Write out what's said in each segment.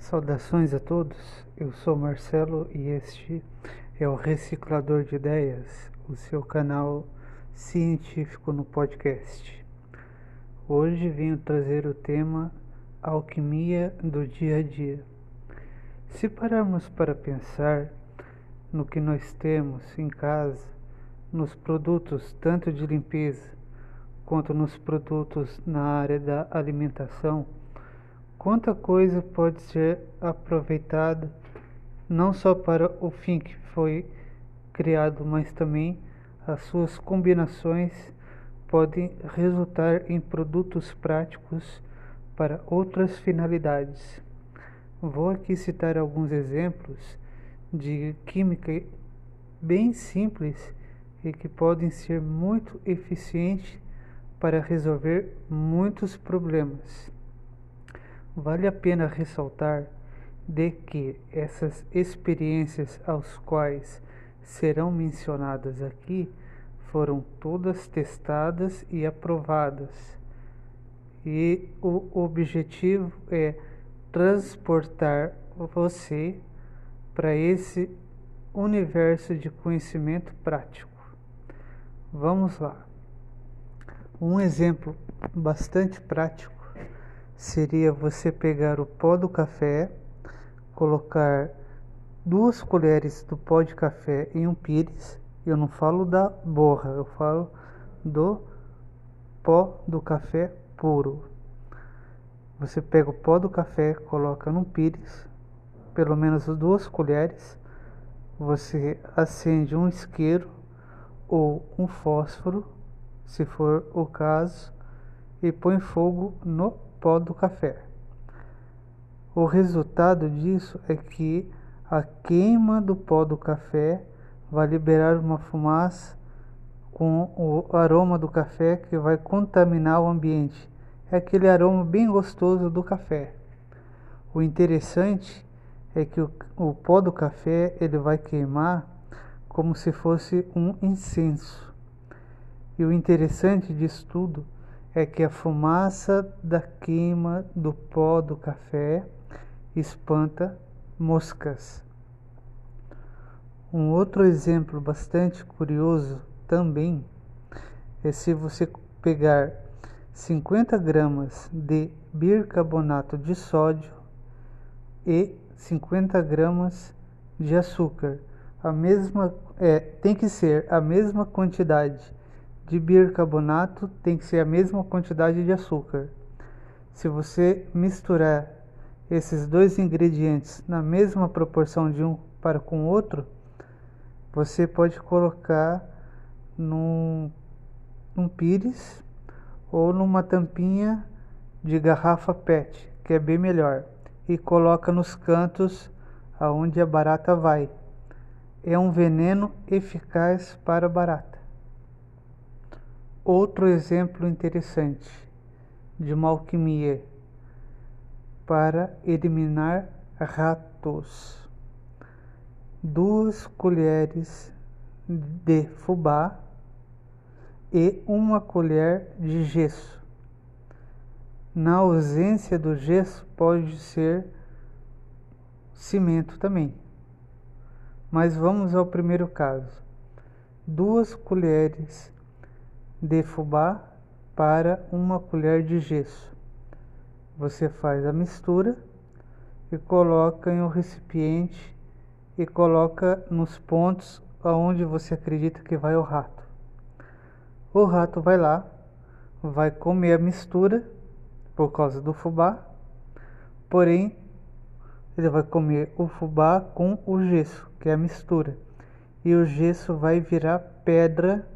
Saudações a todos, eu sou Marcelo e este é o Reciclador de Ideias, o seu canal científico no podcast. Hoje venho trazer o tema Alquimia do Dia a Dia. Se pararmos para pensar no que nós temos em casa, nos produtos tanto de limpeza quanto nos produtos na área da alimentação, quanta coisa pode ser aproveitada não só para o fim que foi criado, mas também as suas combinações podem resultar em produtos práticos para outras finalidades. Vou aqui citar alguns exemplos de química bem simples e que podem ser muito eficientes para resolver muitos problemas. Vale a pena ressaltar de que essas experiências aos quais serão mencionadas aqui foram todas testadas e aprovadas. E o objetivo é transportar você para esse universo de conhecimento prático. Vamos lá. Um exemplo bastante prático seria você pegar o pó do café, colocar duas colheres do pó de café em um pires. Eu não falo da borra, eu falo do pó do café puro. Você pega o pó do café, coloca num pires, pelo menos duas colheres. Você acende um isqueiro ou um fósforo, se for o caso, e põe fogo no pó do café. O resultado disso é que a queima do pó do café vai liberar uma fumaça com o aroma do café que vai contaminar o ambiente. É aquele aroma bem gostoso do café. O interessante é que o, o pó do café ele vai queimar como se fosse um incenso. E o interessante disso tudo é que a fumaça da queima do pó do café espanta moscas. Um outro exemplo bastante curioso também é se você pegar 50 gramas de bicarbonato de sódio e 50 gramas de açúcar. A mesma é, tem que ser a mesma quantidade de bicarbonato tem que ser a mesma quantidade de açúcar. Se você misturar esses dois ingredientes na mesma proporção de um para com o outro, você pode colocar num, num pires ou numa tampinha de garrafa PET, que é bem melhor, e coloca nos cantos aonde a barata vai. É um veneno eficaz para barata. Outro exemplo interessante de uma alquimia para eliminar ratos. Duas colheres de fubá e uma colher de gesso. Na ausência do gesso, pode ser cimento também. Mas vamos ao primeiro caso. Duas colheres de fubá para uma colher de gesso. Você faz a mistura e coloca em um recipiente e coloca nos pontos aonde você acredita que vai o rato. O rato vai lá, vai comer a mistura por causa do fubá, porém ele vai comer o fubá com o gesso, que é a mistura, e o gesso vai virar pedra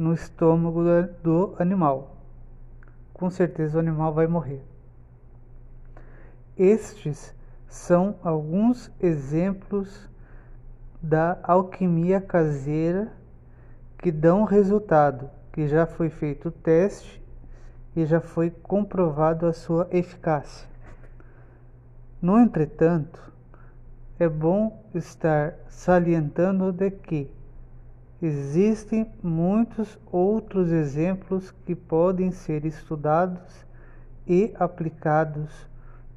no estômago do animal. Com certeza o animal vai morrer. Estes são alguns exemplos da alquimia caseira que dão resultado, que já foi feito o teste e já foi comprovado a sua eficácia. No entretanto, é bom estar salientando de que Existem muitos outros exemplos que podem ser estudados e aplicados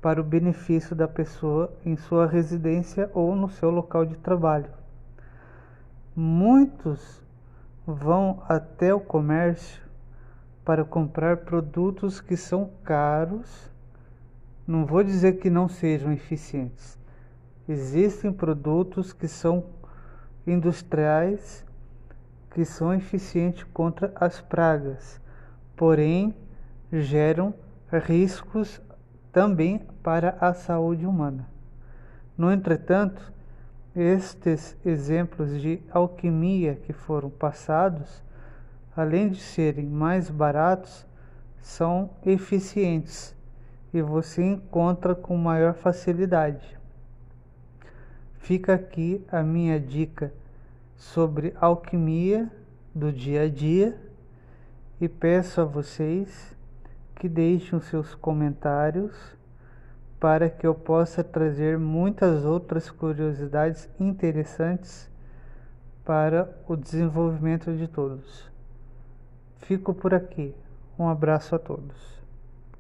para o benefício da pessoa em sua residência ou no seu local de trabalho. Muitos vão até o comércio para comprar produtos que são caros. Não vou dizer que não sejam eficientes. Existem produtos que são industriais que são eficientes contra as pragas, porém geram riscos também para a saúde humana. No entretanto, estes exemplos de alquimia que foram passados, além de serem mais baratos, são eficientes e você encontra com maior facilidade. Fica aqui a minha dica sobre alquimia do dia a dia e peço a vocês que deixem seus comentários para que eu possa trazer muitas outras curiosidades interessantes para o desenvolvimento de todos. Fico por aqui. Um abraço a todos.